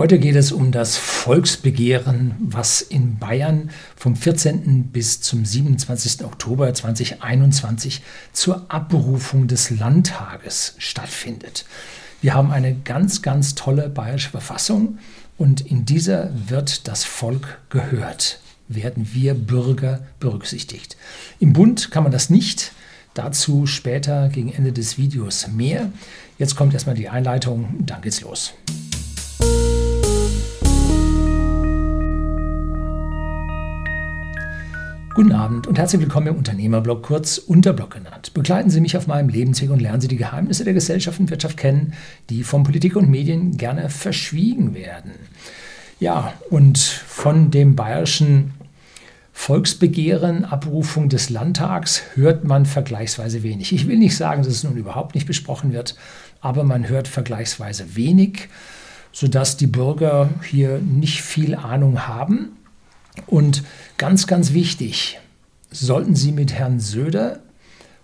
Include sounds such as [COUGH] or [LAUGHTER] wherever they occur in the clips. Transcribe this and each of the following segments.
Heute geht es um das Volksbegehren, was in Bayern vom 14. bis zum 27. Oktober 2021 zur Abberufung des Landtages stattfindet. Wir haben eine ganz, ganz tolle bayerische Verfassung und in dieser wird das Volk gehört, werden wir Bürger berücksichtigt. Im Bund kann man das nicht. Dazu später gegen Ende des Videos mehr. Jetzt kommt erstmal die Einleitung, dann geht's los. Guten Abend und herzlich willkommen im Unternehmerblog, kurz Unterblog genannt. Begleiten Sie mich auf meinem Lebensweg und lernen Sie die Geheimnisse der Gesellschaft und Wirtschaft kennen, die von Politik und Medien gerne verschwiegen werden. Ja, und von dem bayerischen Volksbegehren, Abrufung des Landtags hört man vergleichsweise wenig. Ich will nicht sagen, dass es nun überhaupt nicht besprochen wird, aber man hört vergleichsweise wenig, sodass die Bürger hier nicht viel Ahnung haben. Und ganz, ganz wichtig, sollten Sie mit Herrn Söder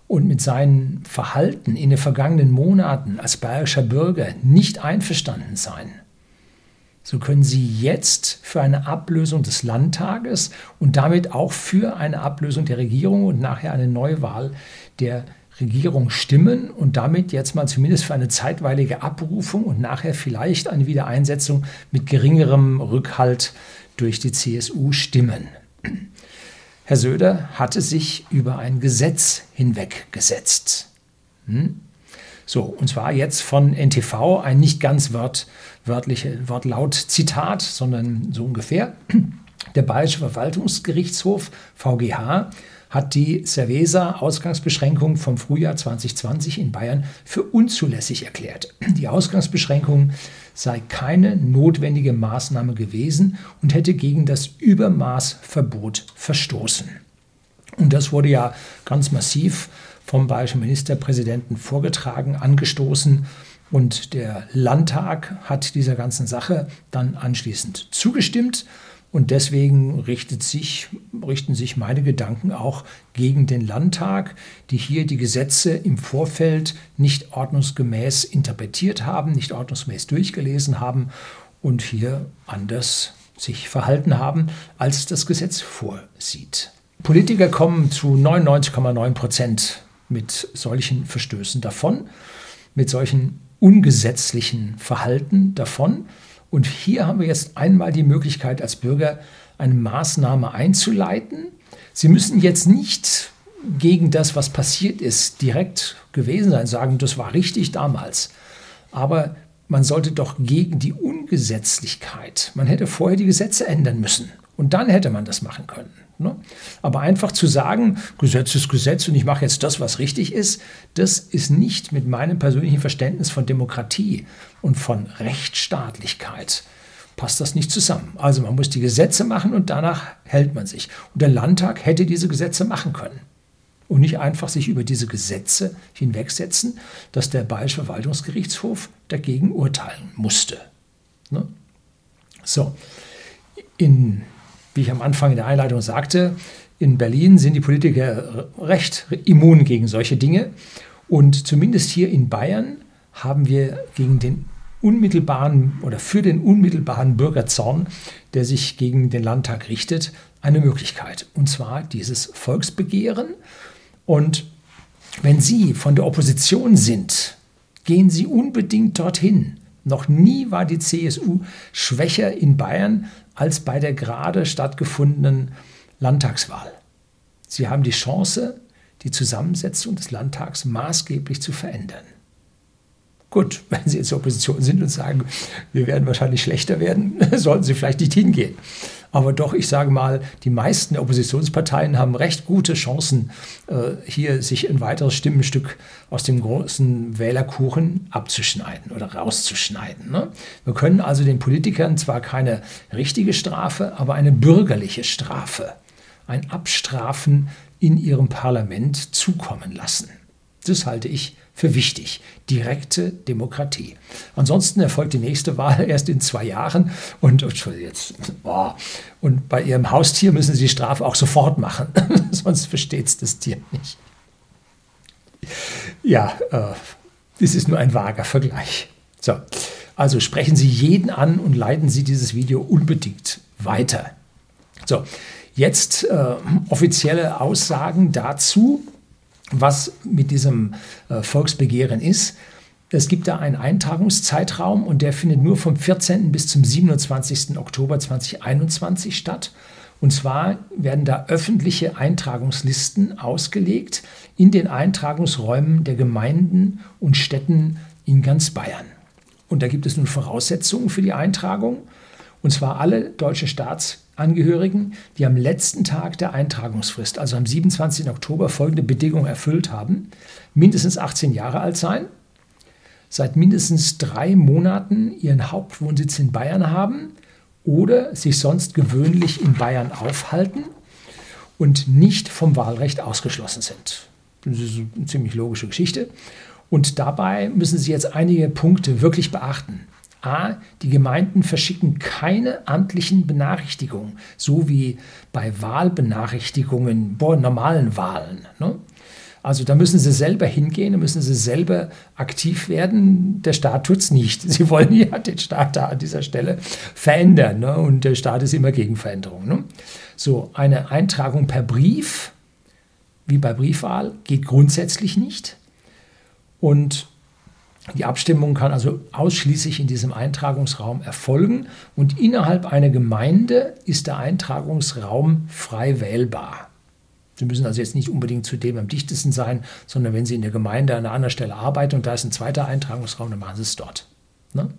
und mit seinem Verhalten in den vergangenen Monaten als bayerischer Bürger nicht einverstanden sein, so können Sie jetzt für eine Ablösung des Landtages und damit auch für eine Ablösung der Regierung und nachher eine Neuwahl der Regierung stimmen und damit jetzt mal zumindest für eine zeitweilige Abrufung und nachher vielleicht eine Wiedereinsetzung mit geringerem Rückhalt durch die CSU stimmen. Herr Söder hatte sich über ein Gesetz hinweggesetzt. Hm? So, und zwar jetzt von NTV ein nicht ganz wort, wörtliche, wortlaut Zitat, sondern so ungefähr. Der Bayerische Verwaltungsgerichtshof VGH hat die Cerveza-Ausgangsbeschränkung vom Frühjahr 2020 in Bayern für unzulässig erklärt. Die Ausgangsbeschränkung sei keine notwendige Maßnahme gewesen und hätte gegen das Übermaßverbot verstoßen. Und das wurde ja ganz massiv vom bayerischen Ministerpräsidenten vorgetragen, angestoßen. Und der Landtag hat dieser ganzen Sache dann anschließend zugestimmt. Und deswegen sich, richten sich meine Gedanken auch gegen den Landtag, die hier die Gesetze im Vorfeld nicht ordnungsgemäß interpretiert haben, nicht ordnungsgemäß durchgelesen haben und hier anders sich verhalten haben, als das Gesetz vorsieht. Politiker kommen zu 99,9 Prozent mit solchen Verstößen davon, mit solchen ungesetzlichen Verhalten davon. Und hier haben wir jetzt einmal die Möglichkeit als Bürger eine Maßnahme einzuleiten. Sie müssen jetzt nicht gegen das, was passiert ist, direkt gewesen sein, sagen, das war richtig damals. Aber man sollte doch gegen die Ungesetzlichkeit, man hätte vorher die Gesetze ändern müssen und dann hätte man das machen können. Ne? Aber einfach zu sagen, Gesetz ist Gesetz und ich mache jetzt das, was richtig ist, das ist nicht mit meinem persönlichen Verständnis von Demokratie und von Rechtsstaatlichkeit passt das nicht zusammen. Also man muss die Gesetze machen und danach hält man sich. Und der Landtag hätte diese Gesetze machen können. Und nicht einfach sich über diese Gesetze hinwegsetzen, dass der Bayerische Verwaltungsgerichtshof dagegen urteilen musste. Ne? So, in wie ich am Anfang in der Einleitung sagte, in Berlin sind die Politiker recht immun gegen solche Dinge. Und zumindest hier in Bayern haben wir gegen den unmittelbaren oder für den unmittelbaren Bürgerzorn, der sich gegen den Landtag richtet, eine Möglichkeit. Und zwar dieses Volksbegehren. Und wenn Sie von der Opposition sind, gehen Sie unbedingt dorthin. Noch nie war die CSU schwächer in Bayern als bei der gerade stattgefundenen Landtagswahl. Sie haben die Chance, die Zusammensetzung des Landtags maßgeblich zu verändern. Gut, [LAUGHS] wenn Sie jetzt Opposition sind und sagen, wir werden wahrscheinlich schlechter werden, [LAUGHS] sollten Sie vielleicht nicht hingehen. Aber doch, ich sage mal, die meisten Oppositionsparteien haben recht gute Chancen, äh, hier sich ein weiteres Stimmenstück aus dem großen Wählerkuchen abzuschneiden oder rauszuschneiden. Ne? Wir können also den Politikern zwar keine richtige Strafe, aber eine bürgerliche Strafe, ein Abstrafen in ihrem Parlament zukommen lassen. Das halte ich für wichtig. Direkte Demokratie. Ansonsten erfolgt die nächste Wahl [LAUGHS] erst in zwei Jahren und, jetzt, oh, und bei Ihrem Haustier müssen Sie die Strafe auch sofort machen, [LAUGHS] sonst versteht es das Tier nicht. Ja, äh, das ist nur ein vager Vergleich. So, Also sprechen Sie jeden an und leiten Sie dieses Video unbedingt weiter. So, jetzt äh, offizielle Aussagen dazu, was mit diesem äh, Volksbegehren ist. Es gibt da einen Eintragungszeitraum und der findet nur vom 14. bis zum 27. Oktober 2021 statt. Und zwar werden da öffentliche Eintragungslisten ausgelegt in den Eintragungsräumen der Gemeinden und Städten in ganz Bayern. Und da gibt es nun Voraussetzungen für die Eintragung. Und zwar alle deutschen Staatsangehörigen, die am letzten Tag der Eintragungsfrist, also am 27. Oktober, folgende Bedingungen erfüllt haben. Mindestens 18 Jahre alt sein, seit mindestens drei Monaten ihren Hauptwohnsitz in Bayern haben oder sich sonst gewöhnlich in Bayern aufhalten und nicht vom Wahlrecht ausgeschlossen sind. Das ist eine ziemlich logische Geschichte. Und dabei müssen Sie jetzt einige Punkte wirklich beachten. A, die Gemeinden verschicken keine amtlichen Benachrichtigungen, so wie bei Wahlbenachrichtigungen, bei normalen Wahlen. Ne? Also da müssen sie selber hingehen, da müssen sie selber aktiv werden. Der Staat tut es nicht. Sie wollen ja den Staat da an dieser Stelle verändern. Ne? Und der Staat ist immer gegen Veränderung. Ne? So, eine Eintragung per Brief, wie bei Briefwahl, geht grundsätzlich nicht. Und die Abstimmung kann also ausschließlich in diesem Eintragungsraum erfolgen und innerhalb einer Gemeinde ist der Eintragungsraum frei wählbar. Sie müssen also jetzt nicht unbedingt zu dem am dichtesten sein, sondern wenn Sie in der Gemeinde an einer anderen Stelle arbeiten und da ist ein zweiter Eintragungsraum, dann machen Sie es dort. Ne?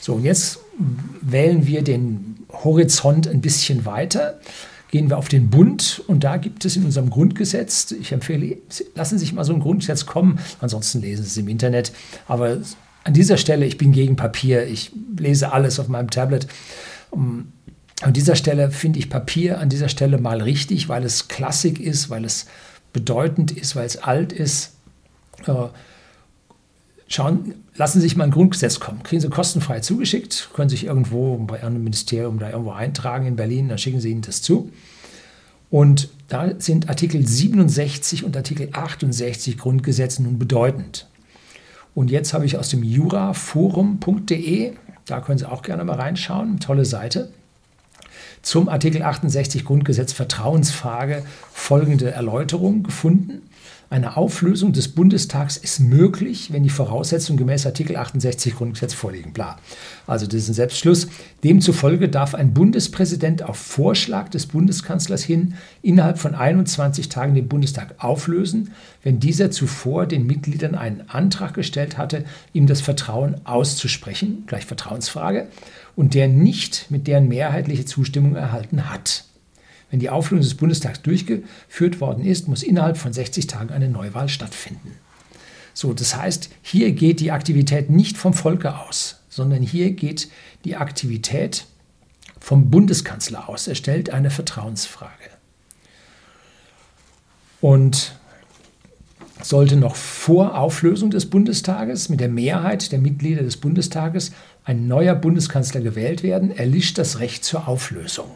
So, und jetzt wählen wir den Horizont ein bisschen weiter. Gehen wir auf den Bund und da gibt es in unserem Grundgesetz, ich empfehle, lassen Sie sich mal so ein Grundgesetz kommen, ansonsten lesen Sie es im Internet. Aber an dieser Stelle, ich bin gegen Papier, ich lese alles auf meinem Tablet. An dieser Stelle finde ich Papier an dieser Stelle mal richtig, weil es Klassik ist, weil es bedeutend ist, weil es alt ist. Schauen, lassen Sie sich mal ein Grundgesetz kommen. Kriegen Sie kostenfrei zugeschickt, können sich irgendwo bei einem Ministerium da irgendwo eintragen in Berlin, dann schicken Sie Ihnen das zu. Und da sind Artikel 67 und Artikel 68 Grundgesetz nun bedeutend. Und jetzt habe ich aus dem juraforum.de, da können Sie auch gerne mal reinschauen, tolle Seite zum Artikel 68 Grundgesetz Vertrauensfrage folgende Erläuterung gefunden. Eine Auflösung des Bundestags ist möglich, wenn die Voraussetzungen gemäß Artikel 68 Grundgesetz vorliegen. Bla. Also das ist ein Selbstschluss. Demzufolge darf ein Bundespräsident auf Vorschlag des Bundeskanzlers hin innerhalb von 21 Tagen den Bundestag auflösen, wenn dieser zuvor den Mitgliedern einen Antrag gestellt hatte, ihm das Vertrauen auszusprechen, gleich Vertrauensfrage, und der nicht mit deren mehrheitliche Zustimmung erhalten hat. Wenn die Auflösung des Bundestags durchgeführt worden ist, muss innerhalb von 60 Tagen eine Neuwahl stattfinden. So, das heißt, hier geht die Aktivität nicht vom Volke aus, sondern hier geht die Aktivität vom Bundeskanzler aus. Er stellt eine Vertrauensfrage. Und sollte noch vor Auflösung des Bundestages mit der Mehrheit der Mitglieder des Bundestages ein neuer Bundeskanzler gewählt werden, erlischt das Recht zur Auflösung.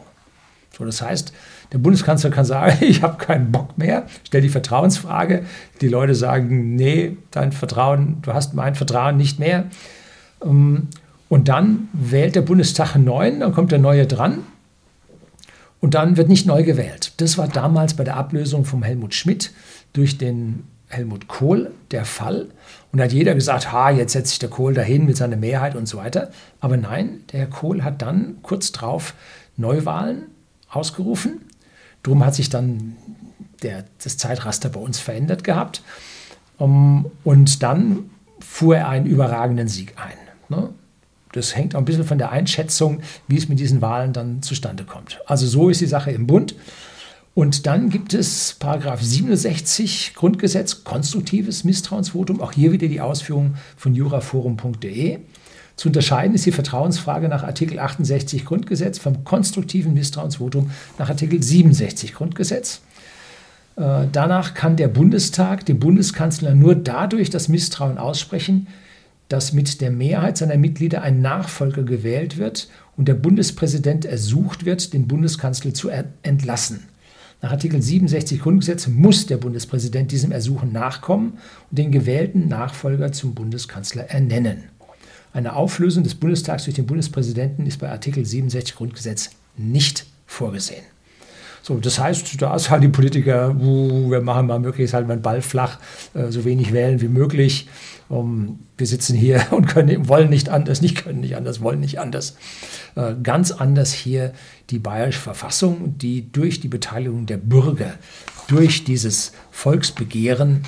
So, das heißt, der Bundeskanzler kann sagen, [LAUGHS] ich habe keinen Bock mehr, stell die Vertrauensfrage. Die Leute sagen, nee, dein Vertrauen, du hast mein Vertrauen nicht mehr. Ähm, und dann wählt der Bundestag einen neuen, dann kommt der neue dran und dann wird nicht neu gewählt. Das war damals bei der Ablösung von Helmut Schmidt durch den Helmut Kohl der Fall. Und da hat jeder gesagt, ha, jetzt setzt sich der Kohl dahin mit seiner Mehrheit und so weiter. Aber nein, der Herr Kohl hat dann kurz drauf Neuwahlen ausgerufen. Drum hat sich dann der, das Zeitraster bei uns verändert gehabt. Um, und dann fuhr er einen überragenden Sieg ein. Ne? Das hängt auch ein bisschen von der Einschätzung, wie es mit diesen Wahlen dann zustande kommt. Also so ist die Sache im Bund. Und dann gibt es Paragraph 67 Grundgesetz, konstruktives Misstrauensvotum. Auch hier wieder die Ausführung von juraforum.de. Zu unterscheiden ist die Vertrauensfrage nach Artikel 68 Grundgesetz vom konstruktiven Misstrauensvotum nach Artikel 67 Grundgesetz. Äh, danach kann der Bundestag dem Bundeskanzler nur dadurch das Misstrauen aussprechen, dass mit der Mehrheit seiner Mitglieder ein Nachfolger gewählt wird und der Bundespräsident ersucht wird, den Bundeskanzler zu entlassen. Nach Artikel 67 Grundgesetz muss der Bundespräsident diesem Ersuchen nachkommen und den gewählten Nachfolger zum Bundeskanzler ernennen. Eine Auflösung des Bundestags durch den Bundespräsidenten ist bei Artikel 67 Grundgesetz nicht vorgesehen. So, das heißt, da ist halt die Politiker, uh, wir machen mal möglichst halt mal einen Ball flach, äh, so wenig wählen wie möglich. Um, wir sitzen hier [LAUGHS] und können, wollen nicht anders, nicht können nicht anders, wollen nicht anders. Äh, ganz anders hier die bayerische Verfassung, die durch die Beteiligung der Bürger, durch dieses Volksbegehren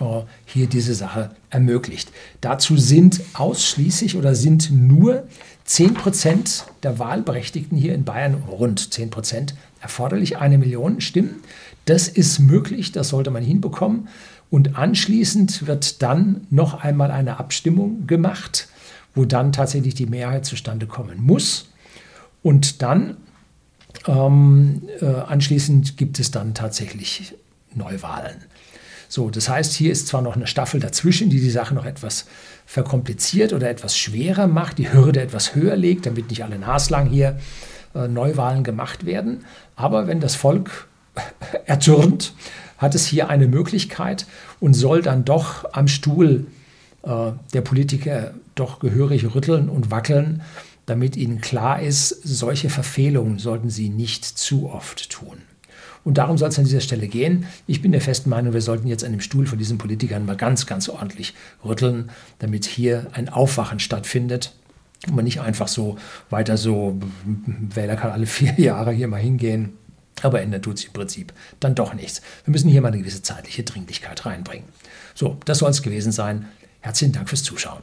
äh, hier diese Sache ermöglicht. Dazu sind ausschließlich oder sind nur 10 Prozent der Wahlberechtigten hier in Bayern, rund 10 Prozent, erforderlich, eine Million Stimmen. Das ist möglich, das sollte man hinbekommen. Und anschließend wird dann noch einmal eine Abstimmung gemacht, wo dann tatsächlich die Mehrheit zustande kommen muss. Und dann ähm, äh, anschließend gibt es dann tatsächlich Neuwahlen. So, das heißt, hier ist zwar noch eine Staffel dazwischen, die die Sache noch etwas verkompliziert oder etwas schwerer macht, die Hürde etwas höher legt, damit nicht alle naslang hier äh, Neuwahlen gemacht werden. Aber wenn das Volk [LAUGHS] erzürnt, hat es hier eine Möglichkeit und soll dann doch am Stuhl äh, der Politiker doch gehörig rütteln und wackeln, damit ihnen klar ist, solche Verfehlungen sollten sie nicht zu oft tun. Und darum soll es an dieser Stelle gehen. Ich bin der festen Meinung, wir sollten jetzt an dem Stuhl von diesen Politikern mal ganz, ganz ordentlich rütteln, damit hier ein Aufwachen stattfindet und man nicht einfach so weiter so, Wähler kann alle [LAUGHS] vier Jahre hier mal hingehen. Aber ändern tut sich im Prinzip dann doch nichts. Wir müssen hier mal eine gewisse zeitliche Dringlichkeit reinbringen. So, das soll es gewesen sein. Herzlichen Dank fürs Zuschauen.